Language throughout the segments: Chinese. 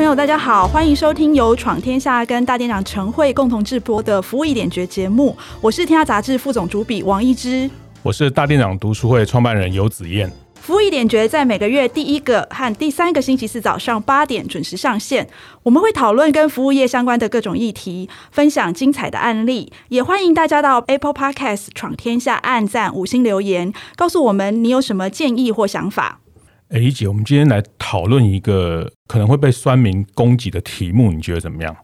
朋友，大家好，欢迎收听由闯天下跟大店长陈慧共同制播的《服务一点绝》节目。我是天下杂志副总主笔王一之，我是大店长读书会创办人游子燕。服务一点绝在每个月第一个和第三个星期四早上八点准时上线。我们会讨论跟服务业相关的各种议题，分享精彩的案例，也欢迎大家到 Apple Podcast 闯天下按赞五星留言，告诉我们你有什么建议或想法。哎，一姐，我们今天来讨论一个可能会被酸民攻击的题目，你觉得怎么样？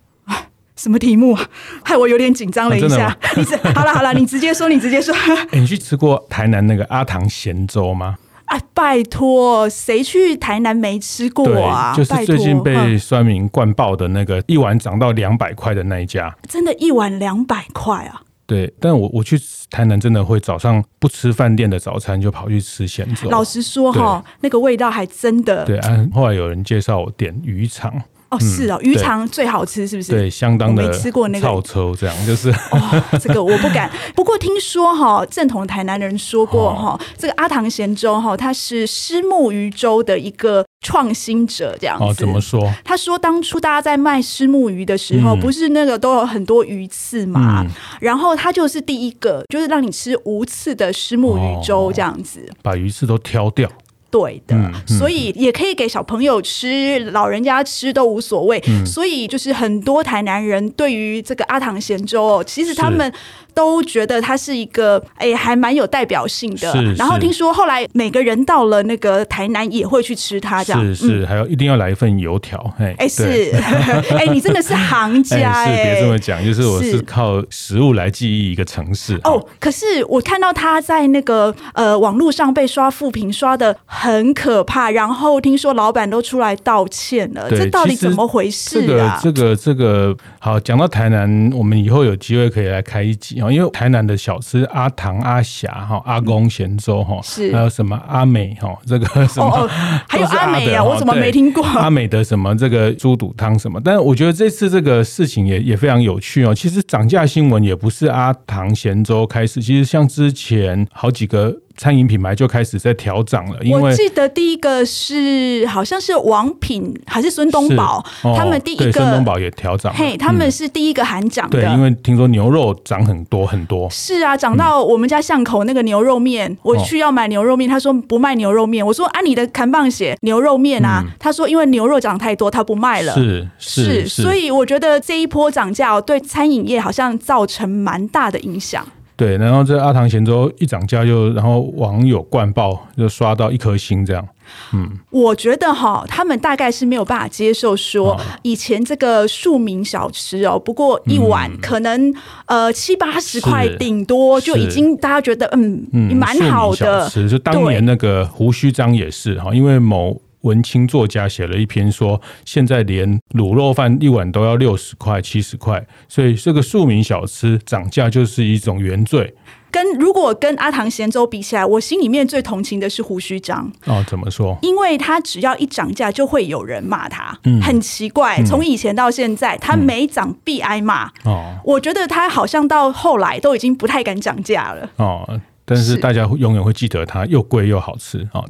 什么题目啊？害我有点紧张了一下。啊、你 好了好了，你直接说，你直接说。哎，你去吃过台南那个阿唐咸粥吗？啊，拜托，谁去台南没吃过啊？就是最近被酸民灌爆的那个一碗涨到两百块的那一家，真的，一碗两百块啊？对，但我我去台南真的会早上不吃饭店的早餐，就跑去吃咸粥。老实说哈，那个味道还真的。对啊，后来有人介绍我点鱼肠。哦，是哦，鱼肠最好吃，是不是？对，相当的。没吃过那个。臭臭这样就是。哦，这个我不敢。不过听说哈，正统台南人说过哈，这个阿唐咸粥哈，它是虱目鱼粥的一个创新者，这样子。哦，怎么说？他说当初大家在卖虱目鱼的时候，不是那个都有很多鱼刺嘛？然后他就是第一个，就是让你吃无刺的虱目鱼粥这样子，把鱼刺都挑掉。对的，嗯嗯、所以也可以给小朋友吃，老人家吃都无所谓。嗯、所以就是很多台南人对于这个阿堂咸粥哦，其实他们。都觉得它是一个哎，还蛮有代表性的。是，然后听说后来每个人到了那个台南也会去吃它，这样是是，还要一定要来一份油条。哎哎是，哎你真的是行家哎，别这么讲，就是我是靠食物来记忆一个城市。哦，可是我看到他在那个呃网络上被刷负评刷的很可怕，然后听说老板都出来道歉了，这到底怎么回事啊？这个这个这个好，讲到台南，我们以后有机会可以来开一集。因为台南的小吃阿唐、阿霞、哈阿公咸粥哈，是还有什么阿美哈，这个什么、哦哦、还有 阿美啊，我怎么没听过阿美的什么这个猪肚汤什么？但是我觉得这次这个事情也也非常有趣哦。其实涨价新闻也不是阿唐咸粥开始，其实像之前好几个。餐饮品牌就开始在调涨了，因为我记得第一个是好像是王品还是孙东宝，哦、他们第一个孙东宝也调涨，嘿，他们是第一个喊涨的、嗯。对，因为听说牛肉涨很多很多。是啊，涨到我们家巷口那个牛肉面，嗯、我去要买牛肉面，他说不卖牛肉面。我说啊，你的看棒写牛肉面啊，嗯、他说因为牛肉涨太多，他不卖了。是是是，是，所以我觉得这一波涨价对餐饮业好像造成蛮大的影响。对，然后这阿唐咸粥一涨价，就然后网友灌爆，就刷到一颗星这样。嗯，我觉得哈，他们大概是没有办法接受说以前这个庶民小吃哦，不过一碗可能、嗯、呃七八十块，顶多就已经大家觉得嗯嗯蛮好的。是，就当年那个胡须张也是哈，因为某。文青作家写了一篇说，现在连卤肉饭一碗都要六十块、七十块，所以这个庶民小吃涨价就是一种原罪。跟如果跟阿唐咸粥比起来，我心里面最同情的是胡须章。哦，怎么说？因为他只要一涨价，就会有人骂他。嗯，很奇怪，从以前到现在，他每涨必挨骂。哦，我觉得他好像到后来都已经不太敢涨价了。哦。但是大家永远会记得它又贵又好吃啊！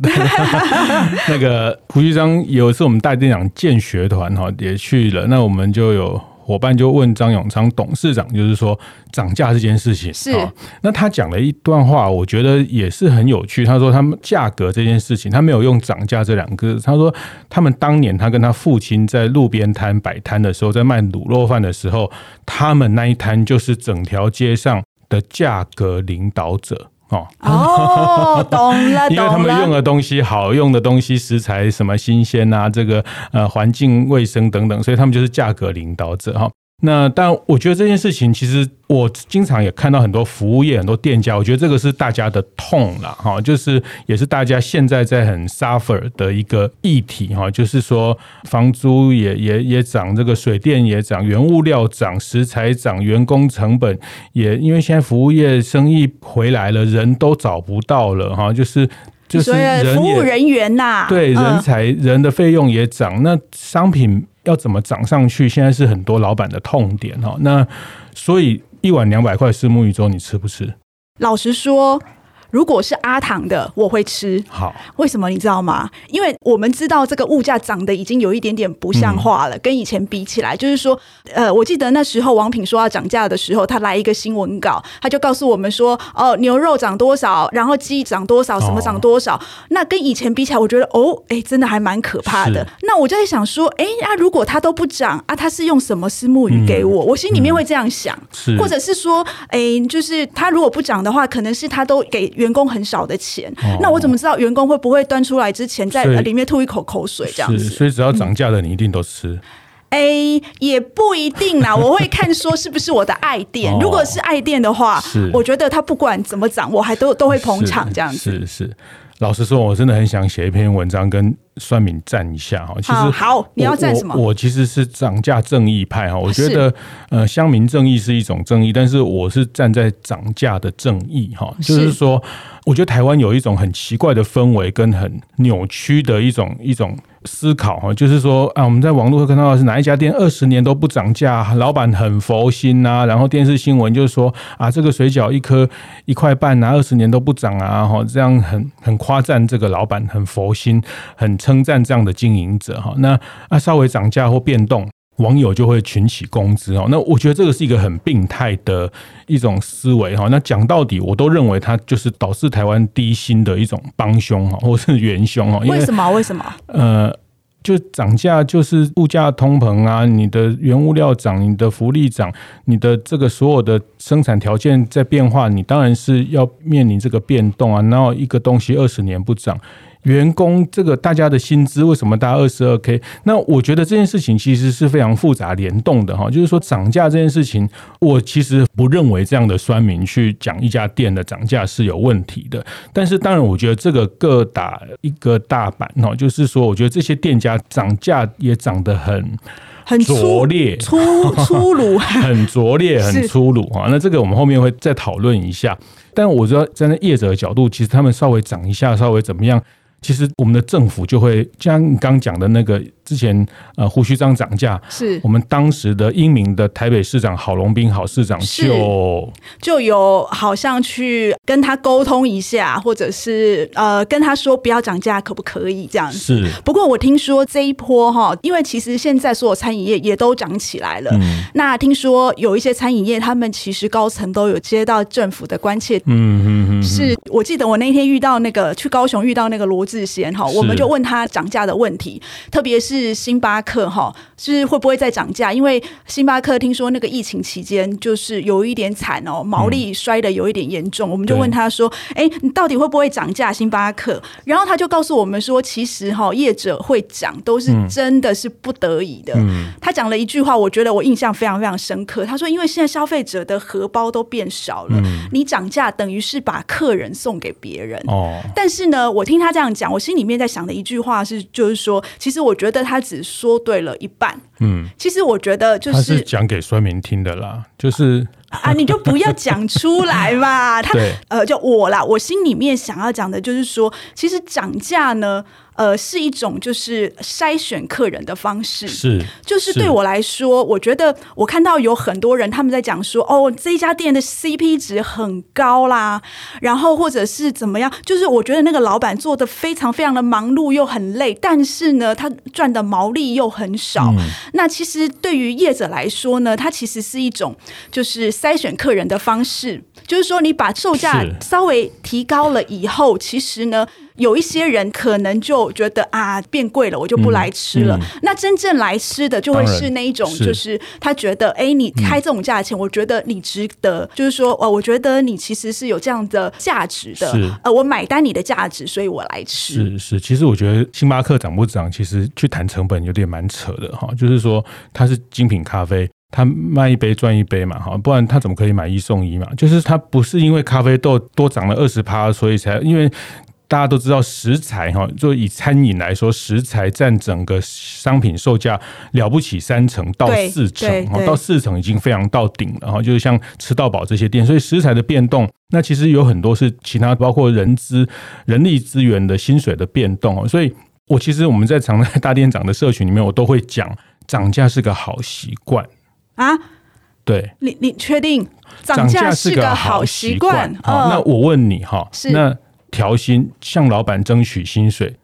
那个胡须章有一次我们大店长建学团哈也去了，那我们就有伙伴就问张永昌董事长，就是说涨价这件事情是。那他讲了一段话，我觉得也是很有趣。他说他们价格这件事情，他没有用涨价这两个字。他说他们当年他跟他父亲在路边摊摆摊的时候，在卖卤肉饭的时候，他们那一摊就是整条街上的价格领导者。哦哦，懂了，因为他们用的东西好，用的东西食材什么新鲜啊，这个呃环境卫生等等，所以他们就是价格领导者哈。那但我觉得这件事情，其实我经常也看到很多服务业、很多店家，我觉得这个是大家的痛了哈，就是也是大家现在在很 suffer 的一个议题哈，就是说房租也也也涨，这个水电也涨，原物料涨，食材涨，员工成本也因为现在服务业生意回来了，人都找不到了哈，就是就是服务人员呐，对人才人的费用也涨，那商品。要怎么涨上去？现在是很多老板的痛点哈。那所以一碗两百块虱目鱼粥，你吃不吃？老实说。如果是阿糖的，我会吃。好，为什么你知道吗？因为我们知道这个物价涨得已经有一点点不像话了，嗯、跟以前比起来，就是说，呃，我记得那时候王品说要涨价的时候，他来一个新闻稿，他就告诉我们说，哦，牛肉涨多少，然后鸡涨多少，什么涨多少。哦、那跟以前比起来，我觉得哦，哎，真的还蛮可怕的。那我就在想说，哎，那、啊、如果他都不涨啊，他是用什么私募鱼给我？嗯、我心里面会这样想，是或者是说，哎，就是他如果不涨的话，可能是他都给。员工很少的钱，哦、那我怎么知道员工会不会端出来之前在里面吐一口口水这样子？所以只要涨价的你一定都吃？哎、嗯，也不一定啦，我会看说是不是我的爱店。哦、如果是爱店的话，是我觉得他不管怎么涨，我还都都会捧场这样子。是是。是老实说，我真的很想写一篇文章跟酸民战一下哈。其实好，你要站什么？我其实是涨价正义派哈。我觉得呃，乡民正义是一种正义，但是我是站在涨价的正义哈。就是说，我觉得台湾有一种很奇怪的氛围跟很扭曲的一种一种。思考哈，就是说啊，我们在网络会看到的是哪一家店二十年都不涨价，老板很佛心呐。然后电视新闻就是说啊，这个水饺一颗一块半呐，二十年都不涨啊，哈，这样很很夸赞这个老板很佛心，很称赞这样的经营者哈。那啊，稍微涨价或变动。网友就会群起攻之哦，那我觉得这个是一个很病态的一种思维哈。那讲到底，我都认为它就是导致台湾低薪的一种帮凶哈，或是元凶哈。为什么？为什么？呃，就涨价就是物价通膨啊，你的原物料涨，你的福利涨，你的这个所有的生产条件在变化，你当然是要面临这个变动啊。然后一个东西二十年不涨。员工这个大家的薪资为什么大家二十二 K？那我觉得这件事情其实是非常复杂联动的哈，就是说涨价这件事情，我其实不认为这样的酸民去讲一家店的涨价是有问题的。但是当然，我觉得这个各打一个大板哈，就是说，我觉得这些店家涨价也涨得很很拙劣、粗粗鲁，很拙劣、很粗鲁哈。那这个我们后面会再讨论一下。但我知道站在业者的角度，其实他们稍微涨一下，稍微怎么样？其实我们的政府就会像刚讲的那个。之前呃，胡须章涨价，是我们当时的英明的台北市长郝龙斌郝市长就就有好像去跟他沟通一下，或者是呃跟他说不要涨价，可不可以这样子？是。不过我听说这一波哈，因为其实现在所有餐饮业也都涨起来了。嗯。那听说有一些餐饮业，他们其实高层都有接到政府的关切。嗯嗯嗯。是我记得我那天遇到那个去高雄遇到那个罗志贤哈，我们就问他涨价的问题，特别是。是星巴克哈，是会不会再涨价？因为星巴克听说那个疫情期间就是有一点惨哦，毛利摔的有一点严重。我们就问他说：“哎，你到底会不会涨价？”星巴克，然后他就告诉我们说：“其实哈，业者会涨都是真的是不得已的。”他讲了一句话，我觉得我印象非常非常深刻。他说：“因为现在消费者的荷包都变少了，你涨价等于是把客人送给别人。”哦，但是呢，我听他这样讲，我心里面在想的一句话是，就是说，其实我觉得。他只说对了一半，嗯，其实我觉得就是他是讲给酸民听的啦，就是啊，你就不要讲出来嘛。他呃，就我啦，我心里面想要讲的就是说，其实涨价呢。呃，是一种就是筛选客人的方式，是，就是对我来说，我觉得我看到有很多人他们在讲说，哦，这一家店的 CP 值很高啦，然后或者是怎么样，就是我觉得那个老板做的非常非常的忙碌又很累，但是呢，他赚的毛利又很少。嗯、那其实对于业者来说呢，它其实是一种就是筛选客人的方式，就是说你把售价稍微提高了以后，其实呢。有一些人可能就觉得啊，变贵了，我就不来吃了。那真正来吃的就会是那一种，就是他觉得，哎，你开这种价钱，嗯、我觉得你值得。就是说，哦，我觉得你其实是有这样的价值的。是呃，我买单你的价值，所以我来吃。是是，其实我觉得星巴克涨不涨，其实去谈成本有点蛮扯的哈。就是说，它是精品咖啡。他卖一杯赚一杯嘛，哈，不然他怎么可以买一送一嘛？就是他不是因为咖啡豆多涨了二十趴，所以才因为。大家都知道食材哈，就以餐饮来说，食材占整个商品售价了不起三成到四成，到四成已经非常到顶了哈。就是像吃到饱这些店，所以食材的变动，那其实有很多是其他包括人资、人力资源的薪水的变动。所以我其实我们在常在大店长的社群里面，我都会讲，涨价是个好习惯啊。对，你你确定涨价是个好习惯？好，那我问你哈，那。调薪，向老板争取薪水，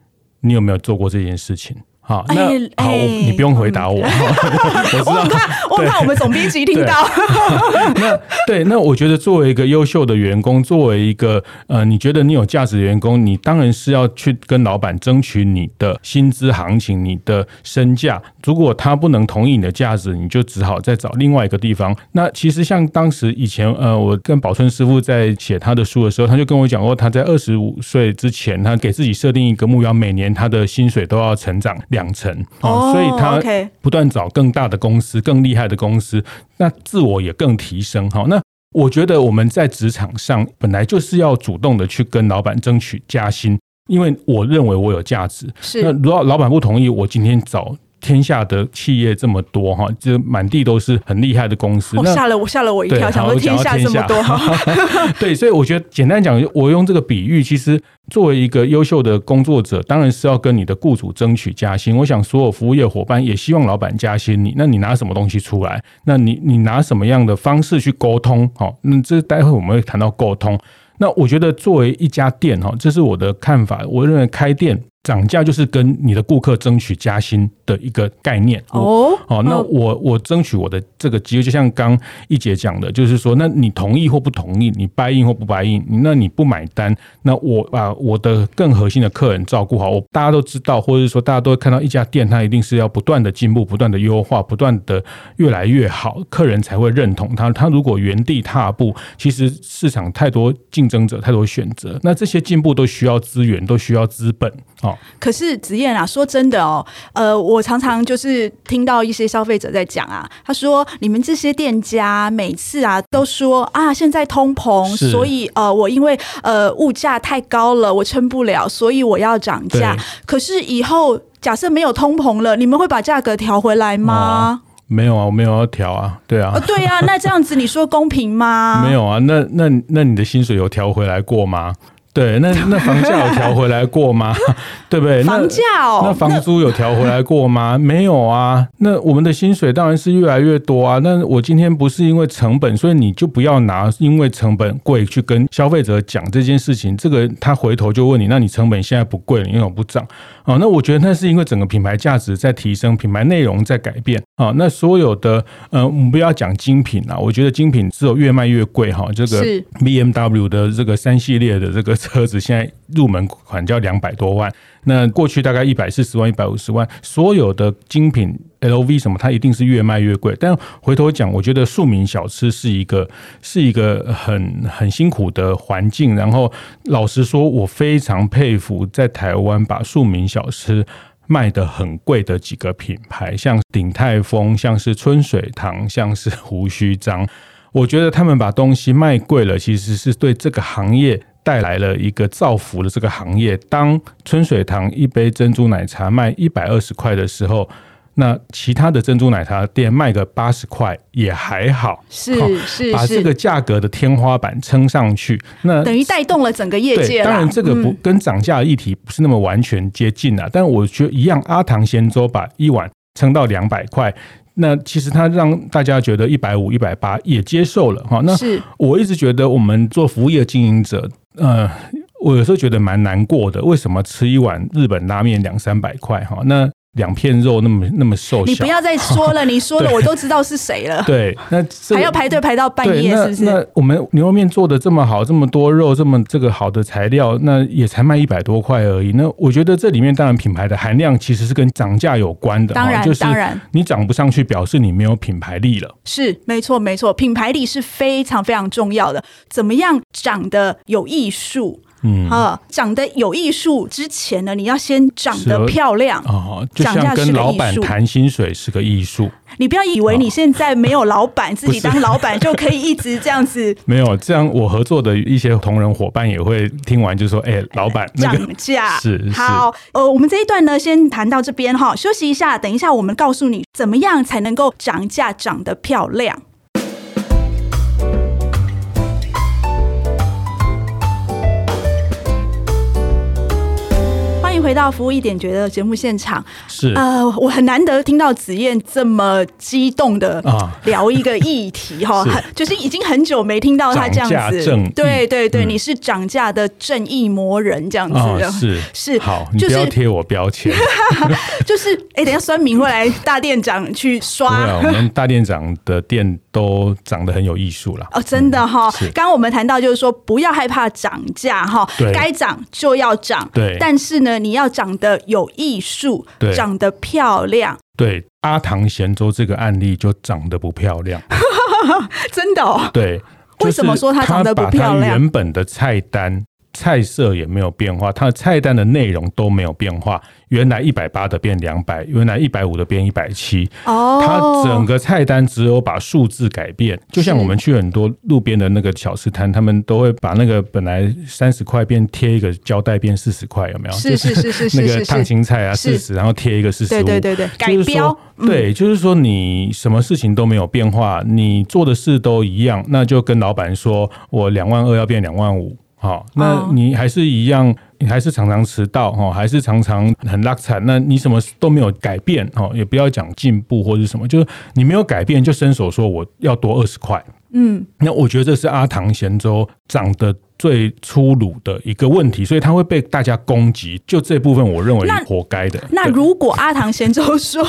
你有没有做过这件事情？好，那好，你不用回答我。我很怕，我怕我们总编辑听到。那对，那我觉得作为一个优秀的员工，作为一个呃，你觉得你有价值的员工，你当然是要去跟老板争取你的薪资行情、你的身价。如果他不能同意你的价值，你就只好再找另外一个地方。那其实像当时以前呃，我跟宝春师傅在写他的书的时候，他就跟我讲过，他在二十五岁之前，他给自己设定一个目标，每年他的薪水都要成长。两成哦，所以他不断找更大的公司、更厉害的公司，那自我也更提升哈。那我觉得我们在职场上本来就是要主动的去跟老板争取加薪，因为我认为我有价值。是，那如果老板不同意，我今天找。天下的企业这么多哈，就满地都是很厉害的公司。吓了我，吓了我一跳，想说天下这么多。对，所以我觉得简单讲，我用这个比喻，其实作为一个优秀的工作者，当然是要跟你的雇主争取加薪。我想所有服务业伙伴也希望老板加薪你，那你拿什么东西出来？那你你拿什么样的方式去沟通？好，那这待会我们会谈到沟通。那我觉得作为一家店哈，这是我的看法。我认为开店。涨价就是跟你的顾客争取加薪的一个概念哦。好，那我我争取我的这个机会，就像刚一姐讲的，就是说，那你同意或不同意，你 buy in 或不 buy in，那你不买单，那我把我的更核心的客人照顾好。我大家都知道，或者是说大家都会看到一家店，它一定是要不断的进步，不断的优化，不断的越来越好，客人才会认同它。它如果原地踏步，其实市场太多竞争者，太多选择，那这些进步都需要资源，都需要资本啊。可是子燕啊，说真的哦，呃，我常常就是听到一些消费者在讲啊，他说你们这些店家每次啊都说啊，现在通膨，所以呃，我因为呃物价太高了，我撑不了，所以我要涨价。可是以后假设没有通膨了，你们会把价格调回来吗？哦，没有啊，我没有要调啊，对啊，哦，对啊，那这样子你说公平吗？没有啊，那那那你的薪水有调回来过吗？对，那那房价有调回来过吗？对不对？房价哦，那房租有调回来过吗？没有啊。那我们的薪水当然是越来越多啊。那我今天不是因为成本，所以你就不要拿因为成本贵去跟消费者讲这件事情。这个他回头就问你，那你成本现在不贵了，你为什么不涨？哦，那我觉得那是因为整个品牌价值在提升，品牌内容在改变啊。那所有的呃，我们不要讲精品啊，我觉得精品只有越卖越贵哈。这个 BMW 的这个三系列的这个。车子现在入门款就要两百多万，那过去大概一百四十万、一百五十万，所有的精品 LV 什么，它一定是越卖越贵。但回头讲，我觉得庶民小吃是一个是一个很很辛苦的环境。然后老实说，我非常佩服在台湾把庶民小吃卖得很贵的几个品牌，像鼎泰丰、像是春水堂、像是胡须张。我觉得他们把东西卖贵了，其实是对这个行业。带来了一个造福的这个行业。当春水堂一杯珍珠奶茶卖一百二十块的时候，那其他的珍珠奶茶店卖个八十块也还好，是是，把这个价格的天花板撑上去，那等于带动了整个业界。当然，这个不跟涨价的议题不是那么完全接近啊，但我觉得一样，阿唐咸粥把一碗撑到两百块。那其实它让大家觉得一百五、一百八也接受了哈。那我一直觉得我们做服务业经营者，呃，我有时候觉得蛮难过的。为什么吃一碗日本拉面两三百块哈？那两片肉那么那么瘦小，你不要再说了，你说了 我都知道是谁了。对，那还要排队排到半夜，是不是？那我们牛肉面做的这么好，这么多肉，这么这个好的材料，那也才卖一百多块而已。那我觉得这里面当然品牌的含量其实是跟涨价有关的，当然，就是当然，你涨不上去，表示你没有品牌力了。是，没错，没错，品牌力是非常非常重要的。怎么样长得有艺术？嗯，啊，长得有艺术之前呢，你要先长得漂亮哦，就像跟老板谈薪水是个艺术。你不要以为你现在没有老板，自己当老板就可以一直这样子。没有这样，我合作的一些同仁伙伴也会听完就说：“哎、欸，老板，涨价 是好。”呃，我们这一段呢，先谈到这边哈，休息一下，等一下我们告诉你怎么样才能够涨价涨得漂亮。回到服务一点觉得节目现场。是呃，我很难得听到子燕这么激动的聊一个议题哈，啊、就是已经很久没听到他这样子。对对对，嗯、你是涨价的正义魔人这样子。啊、是是好，你不要贴我标签。就是哎、欸，等一下酸民会来大店长去刷。对，我们大店长的店都长得很有艺术了。哦，真的哈。刚刚、嗯、我们谈到就是说，不要害怕涨价哈，该涨就要涨。对，但是呢。你要长得有艺术，对长得漂亮。对，阿唐咸粥这个案例就长得不漂亮，真的哦。对，为什么说他长得不漂亮？原本的菜单。菜色也没有变化，它的菜单的内容都没有变化。原来一百八的变两百，原来一百五的变一百七。哦，它整个菜单只有把数字改变。就像我们去很多路边的那个小吃摊，他们都会把那个本来三十块变贴一个胶带变四十块，有没有？是是是是是。那个烫青菜啊，四十，然后贴一个四十五。对对对对，改标。对，就是说你什么事情都没有变化，你做的事都一样，那就跟老板说我两万二要变两万五。好，那你还是一样，你还是常常迟到哦，还是常常很拉惨。那你什么都没有改变哦，也不要讲进步或者什么，就是你没有改变，就伸手说我要多二十块。嗯，那我觉得这是阿唐咸粥长得最粗鲁的一个问题，所以他会被大家攻击。就这部分，我认为是活该的。那，那如果阿唐贤周说：“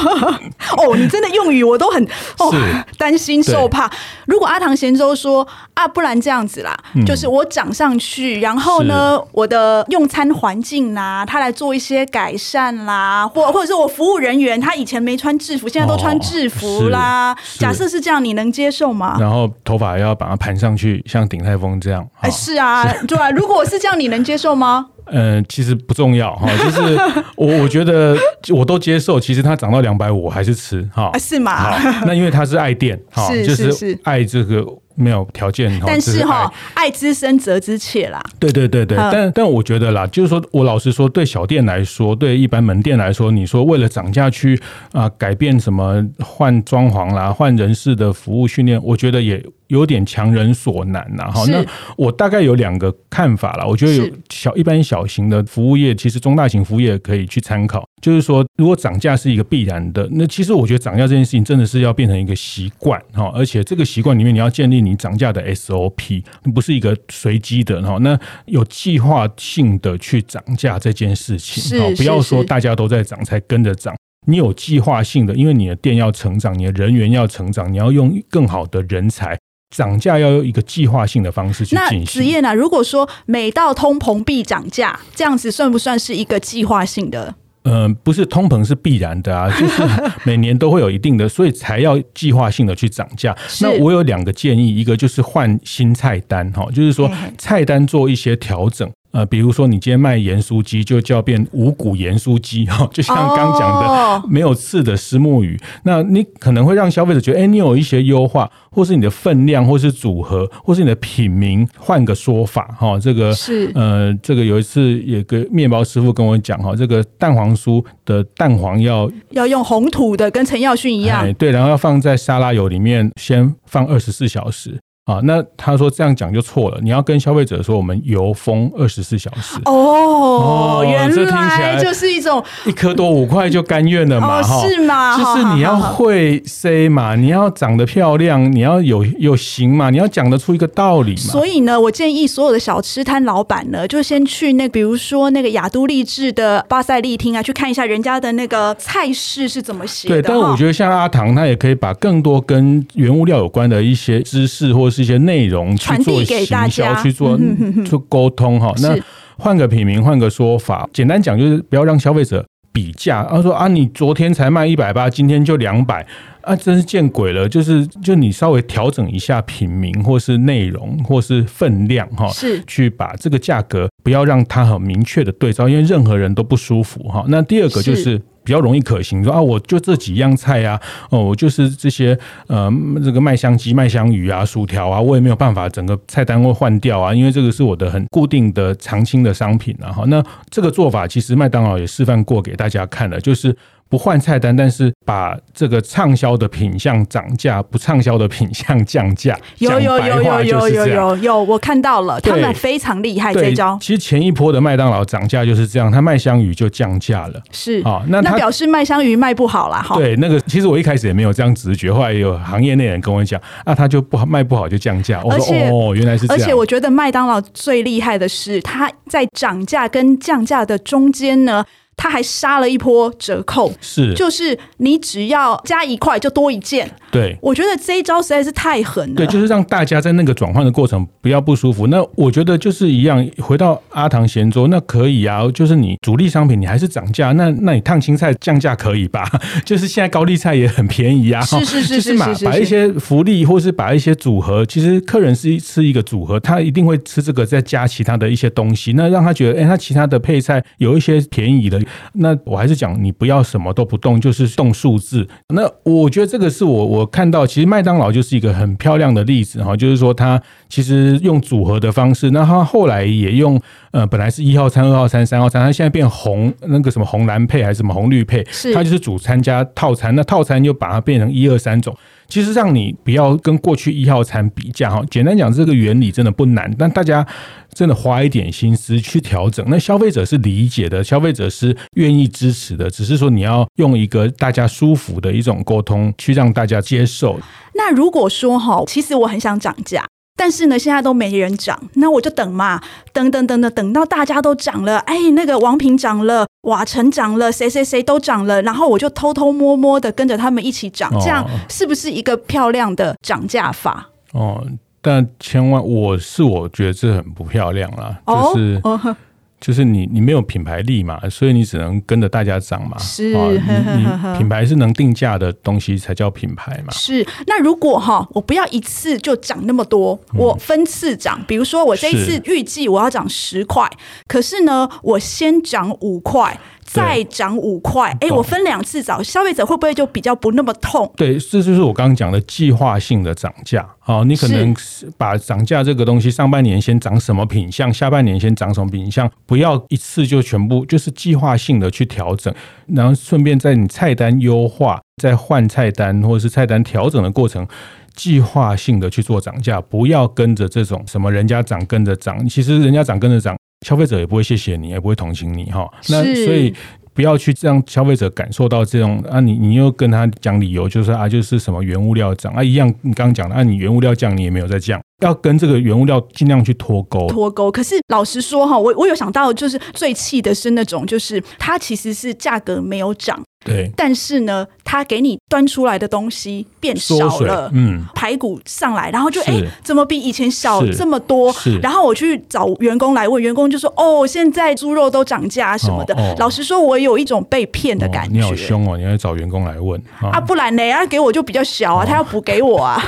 哦，你真的用语我都很哦担心受怕。”如果阿唐贤周说：“啊，不然这样子啦，嗯、就是我涨上去，然后呢，我的用餐环境啦，他来做一些改善啦，或或者是我服务人员他以前没穿制服，现在都穿制服啦。哦、假设是这样，你能接受吗？然后头发要把它盘上去，像鼎泰丰这样。哎，是啊，是对啊。如果是这样，你能接受吗？嗯、呃，其实不重要哈，就是我我觉得我都接受。其实它涨到两百五，我还是吃哈。是吗？那因为它是爱电哈，就是爱这个。没有条件，但是哈，爱之深责之切啦。对对对对，但但我觉得啦，就是说我老实说，对小店来说，对一般门店来说，你说为了涨价去啊改变什么换装潢啦，换人事的服务训练，我觉得也有点强人所难呐。哈，那我大概有两个看法啦。我觉得有小一般小型的服务业，其实中大型服务业可以去参考。就是说，如果涨价是一个必然的，那其实我觉得涨价这件事情真的是要变成一个习惯哈，而且这个习惯里面你要建立你涨价的 SOP，不是一个随机的哈，那有计划性的去涨价这件事情，哈，不要说大家都在涨才跟着涨，你有计划性的，因为你的店要成长，你的人员要成长，你要用更好的人才，涨价要用一个计划性的方式去进行。那子燕啊，如果说每到通膨必涨价，这样子算不算是一个计划性的？嗯、呃，不是通膨是必然的啊，就是每年都会有一定的，所以才要计划性的去涨价。那我有两个建议，一个就是换新菜单，哈，就是说菜单做一些调整。呃，比如说你今天卖盐酥鸡，就叫变五谷盐酥鸡 哈，就像刚讲的没有刺的石墨鱼，那你可能会让消费者觉得，哎，你有一些优化，或是你的分量，或是组合，或是你的品名换个说法哈。这个是呃，这个有一次有个面包师傅跟我讲哈，这个蛋黄酥的蛋黄要要用红土的，跟陈耀训一样，哎，对，然后要放在沙拉油里面先放二十四小时。啊，那他说这样讲就错了。你要跟消费者说，我们油封二十四小时。哦，原来就是一种一颗多五块就甘愿了嘛？哈，是吗？就是你要会 say 嘛，你要长得漂亮，你要有有型嘛，你要讲得出一个道理嘛。所以呢，我建议所有的小吃摊老板呢，就先去那，比如说那个雅都丽致的巴塞利厅啊，去看一下人家的那个菜式是怎么写的。对，但我觉得像阿唐，他也可以把更多跟原物料有关的一些知识或是一些内容去做行销，去做做沟通哈。那换个品名，换个说法，简单讲就是不要让消费者比价。他说啊，你昨天才卖一百八，今天就两百。啊，真是见鬼了！就是就你稍微调整一下品名，或是内容，或是分量，哈，是去把这个价格不要让它很明确的对照，因为任何人都不舒服哈。那第二个就是。比较容易可行，说啊，我就这几样菜啊，哦，我就是这些呃，这个麦香鸡、麦香鱼啊、薯条啊，我也没有办法整个菜单会换掉啊，因为这个是我的很固定的常青的商品然后，那这个做法其实麦当劳也示范过给大家看了，就是。不换菜单，但是把这个畅销的品相涨价，不畅销的品相降价。有有有有有有有有，我看到了，他们非常厉害这一招。其实前一波的麦当劳涨价就是这样，他麦香鱼就降价了。是啊，那那表示麦香鱼卖不好了哈。对，那个其实我一开始也没有这样直觉，后来有行业内人跟我讲，啊，他就不好卖不好就降价。我说哦，原来是这样。而且我觉得麦当劳最厉害的是，它在涨价跟降价的中间呢。他还杀了一波折扣，是，就是你只要加一块就多一件。对，我觉得这一招实在是太狠了。对，就是让大家在那个转换的过程不要不舒服。那我觉得就是一样，回到阿唐咸粥，那可以啊。就是你主力商品你还是涨价，那那你烫青菜降价可以吧？就是现在高丽菜也很便宜啊。是是是是是，是，是，把一些福利或是把一些组合，其实客人是吃一个组合，他一定会吃这个，再加其他的一些东西，那让他觉得，哎、欸，他其他的配菜有一些便宜的。那我还是讲，你不要什么都不动，就是动数字。那我觉得这个是我我看到，其实麦当劳就是一个很漂亮的例子哈，就是说它其实用组合的方式，那它后来也用呃，本来是一号餐、二号餐、三号餐，它现在变红那个什么红蓝配还是什么红绿配，它就是主餐加套餐，那套餐就把它变成一二三种。其实让你不要跟过去一号餐比价哈，简单讲这个原理真的不难，但大家真的花一点心思去调整，那消费者是理解的，消费者是愿意支持的，只是说你要用一个大家舒服的一种沟通去让大家接受。那如果说哈，其实我很想涨价。但是呢，现在都没人涨，那我就等嘛，等等等等，等到大家都涨了，哎，那个王平涨了，瓦城涨了，谁谁谁都涨了，然后我就偷偷摸摸的跟着他们一起涨，这样是不是一个漂亮的涨价法？哦，但千万，我是我觉得这很不漂亮啦，就是。哦就是你，你没有品牌力嘛，所以你只能跟着大家涨嘛。是，你你品牌是能定价的东西才叫品牌嘛。是，那如果哈，我不要一次就涨那么多，我分次涨。比如说，我这一次预计我要涨十块，可是呢，我先涨五块。再涨五块，哎、欸，我分两次找，消费者会不会就比较不那么痛？对，这就是我刚刚讲的计划性的涨价。好，你可能把涨价这个东西，上半年先涨什么品项，下半年先涨什么品项，不要一次就全部，就是计划性的去调整，然后顺便在你菜单优化、在换菜单或者是菜单调整的过程，计划性的去做涨价，不要跟着这种什么人家涨跟着涨，其实人家涨跟着涨。消费者也不会谢谢你，也不会同情你哈。那所以不要去让消费者感受到这种啊，你你又跟他讲理由，就是啊，就是什么原物料涨啊，一样你刚刚讲的啊，你原物料降，你也没有在降，要跟这个原物料尽量去脱钩。脱钩。可是老实说哈，我我有想到，就是最气的是那种，就是它其实是价格没有涨。对，但是呢，他给你端出来的东西变少了，嗯，排骨上来，然后就哎，怎么比以前小这么多？是，然后我去找员工来问，员工就说：“哦，现在猪肉都涨价什么的。哦”哦、老实说，我有一种被骗的感觉。哦、你好凶哦！你要找员工来问啊，啊？不然呢？他给我就比较小啊，哦、他要补给我啊。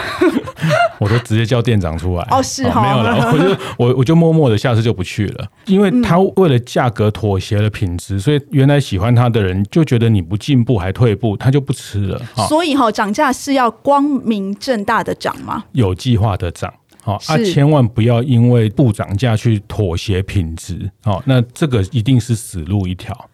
我都直接叫店长出来。哦，是哈、哦，没有了，我就我我就默默的，下次就不去了，因为他为了价格妥协了品质，所以原来喜欢他的人就觉得你不。进步还退步，他就不吃了。所以哈，涨价是要光明正大的涨吗？有计划的涨，好啊，千万不要因为不涨价去妥协品质，好，那这个一定是死路一条。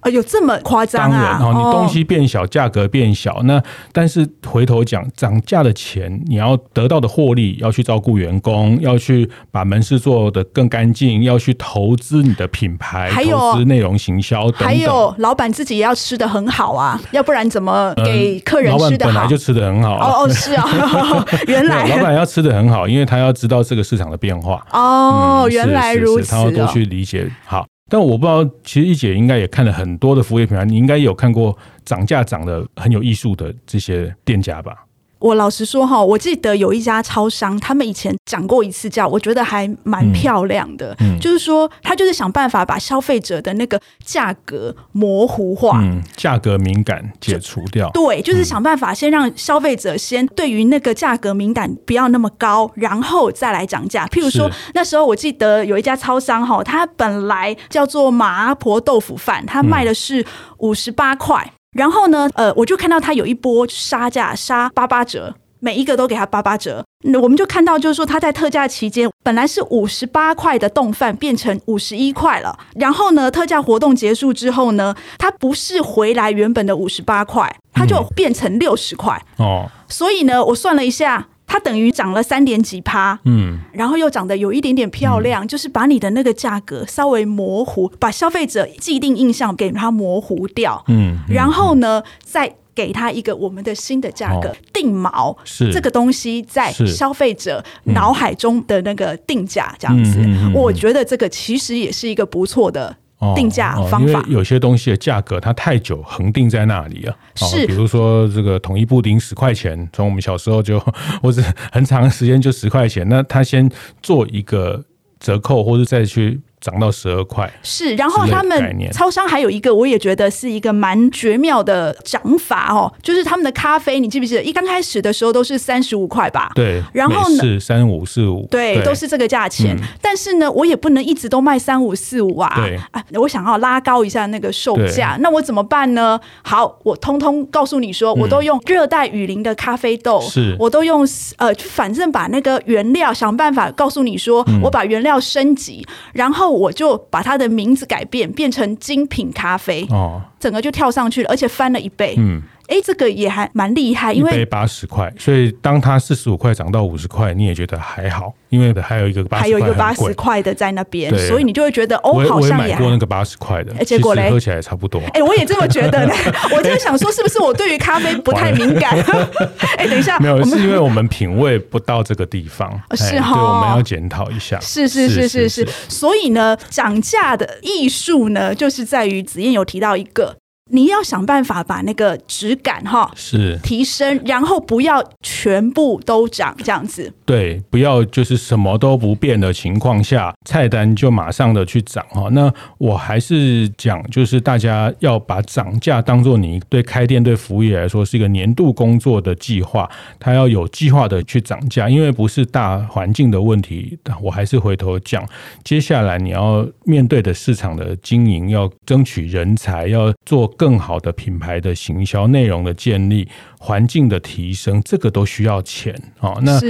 啊，有这么夸张啊？当然，你东西变小，价格变小，那但是回头讲涨价的钱，你要得到的获利，要去照顾员工，要去把门市做得更干净，要去投资你的品牌，投资内容行销等等。还有老板自己也要吃的很好啊，要不然怎么给客人吃的好？老板本来就吃的很好。哦哦，是啊，原来 老板要吃的很好，因为他要知道这个市场的变化。哦，原来如此，他要多去理解。好。但我不知道，其实一姐应该也看了很多的服务业品牌，你应该有看过涨价涨得很有艺术的这些店家吧？我老实说哈，我记得有一家超商，他们以前讲过一次价，我觉得还蛮漂亮的。嗯嗯、就是说，他就是想办法把消费者的那个价格模糊化，嗯，价格敏感解除掉。对，就是想办法先让消费者先对于那个价格敏感不要那么高，然后再来涨价。譬如说，那时候我记得有一家超商哈，它本来叫做麻婆豆腐饭，它卖的是五十八块。嗯然后呢，呃，我就看到他有一波杀价，杀八八折，每一个都给他八八折。那我们就看到，就是说他在特价期间，本来是五十八块的冻饭变成五十一块了。然后呢，特价活动结束之后呢，它不是回来原本的五十八块，它就变成六十块。哦，所以呢，我算了一下。它等于涨了三点几趴，嗯，然后又长得有一点点漂亮，嗯、就是把你的那个价格稍微模糊，把消费者既定印象给它模糊掉，嗯，嗯，然后呢，再给它一个我们的新的价格，哦、定锚，是。这个东西在消费者脑海中的那个定价，这样子，我觉得这个其实也是一个不错的。定价方法，哦哦，因为有些东西的价格它太久恒定在那里了，是，比如说这个统一布丁十块钱，从我们小时候就 或者很长时间就十块钱，那他先做一个折扣，或者再去。涨到十二块是，然后他们超商还有一个，我也觉得是一个蛮绝妙的涨法哦，就是他们的咖啡，你记不记得一刚开始的时候都是三十五块吧？对，然后呢是三五四五，对，都是这个价钱。嗯、但是呢，我也不能一直都卖三五四五啊，对啊，我想要拉高一下那个售价，那我怎么办呢？好，我通通告诉你说，我都用热带雨林的咖啡豆，是、嗯，我都用呃，反正把那个原料想办法告诉你说，嗯、我把原料升级，然后。我就把它的名字改变，变成精品咖啡，哦，整个就跳上去了，而且翻了一倍，嗯。哎，这个也还蛮厉害，因为八十块，所以当它四十五块涨到五十块，你也觉得还好，因为还有一个八十，还有一个八十块的在那边，所以你就会觉得哦，好像也买过那个八十块的，结果嘞，喝起来也差不多。哎，我也这么觉得呢，我就想说，是不是我对于咖啡不太敏感？哎，等一下，没有，是因为我们品味不到这个地方，是哈，对，我们要检讨一下。是是是是是，所以呢，涨价的艺术呢，就是在于子燕有提到一个。你要想办法把那个质感哈是提升，然后不要全部都涨这样子。对，不要就是什么都不变的情况下，菜单就马上的去涨哈。那我还是讲，就是大家要把涨价当做你对开店对服务业来说是一个年度工作的计划，它要有计划的去涨价，因为不是大环境的问题。我还是回头讲，接下来你要面对的市场的经营，要争取人才，要做。更好的品牌的行销内容的建立，环境的提升，这个都需要钱啊。那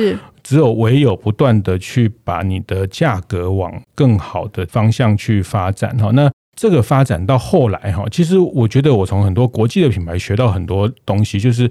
只有唯有不断的去把你的价格往更好的方向去发展哈。那这个发展到后来哈，其实我觉得我从很多国际的品牌学到很多东西，就是。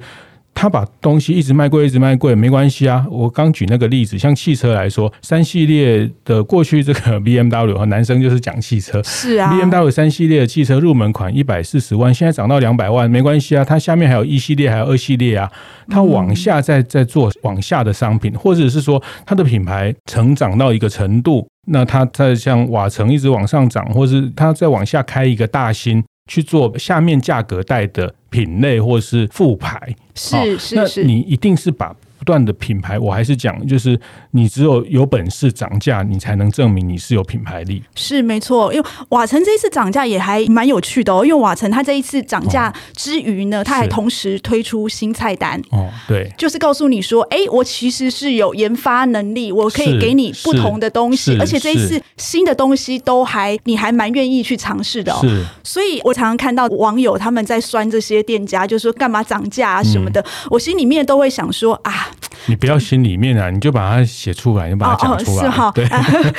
他把东西一直卖贵，一直卖贵，没关系啊。我刚举那个例子，像汽车来说，三系列的过去这个 BMW 和男生就是讲汽车，是啊，BMW 三系列的汽车入门款一百四十万，现在涨到两百万，没关系啊。它下面还有一系列，还有二系列啊。它往下再再做往下的商品，或者是说它的品牌成长到一个程度，那它再像瓦城一直往上涨，或是它再往下开一个大新。去做下面价格带的品类或是副牌，是是是，那你一定是把。不断的品牌，我还是讲，就是你只有有本事涨价，你才能证明你是有品牌力。是没错，因为瓦城这一次涨价也还蛮有趣的哦。因为瓦城它这一次涨价之余呢，它、哦、还同时推出新菜单。哦，对，就是告诉你说，哎，我其实是有研发能力，我可以给你不同的东西，而且这一次新的东西都还你还蛮愿意去尝试的哦。是，所以我常常看到网友他们在酸这些店家，就说干嘛涨价啊什么的，嗯、我心里面都会想说啊。你不要心里面啊，你就把它写出来，你把它讲出来。哦哦是哈，对。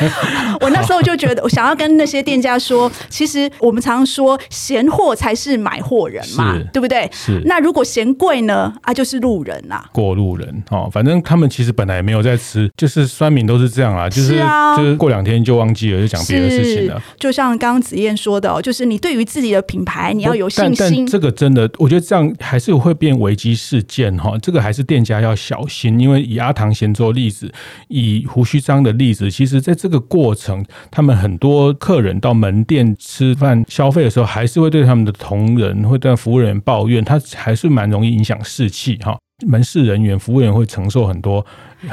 我那时候就觉得，我想要跟那些店家说，其实我们常常说，闲货才是买货人嘛，对不对？是。那如果嫌贵呢？啊，就是路人呐、啊，过路人哦。反正他们其实本来也没有在吃，就是酸民都是这样啊，就是，是啊，就是过两天就忘记了，就讲别的事情了。就像刚刚子燕说的，哦就是你对于自己的品牌，你要有信心。但，但这个真的，我觉得这样还是会变危机事件哈。这个还是店家要小心。因为以阿唐贤做例子，以胡须章的例子，其实在这个过程，他们很多客人到门店吃饭消费的时候，还是会对他们的同仁、会对服务人员抱怨，他还是蛮容易影响士气哈。门市人员、服务员会承受很多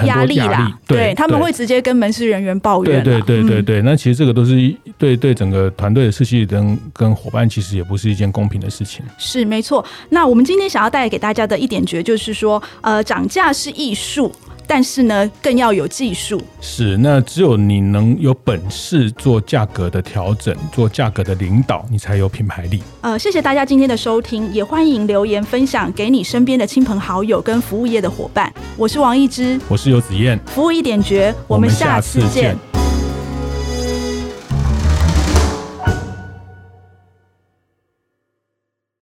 压力啦，对，对他们会直接跟门市人员抱怨。对对对对对，嗯、那其实这个都是对对整个团队的士气跟跟伙伴，其实也不是一件公平的事情。是没错。那我们今天想要带给大家的一点诀就是说，呃，涨价是艺术。但是呢，更要有技术。是，那只有你能有本事做价格的调整，做价格的领导，你才有品牌力。呃，谢谢大家今天的收听，也欢迎留言分享给你身边的亲朋好友跟服务业的伙伴。我是王一之，我是游子燕，服务一点绝，我们下次见。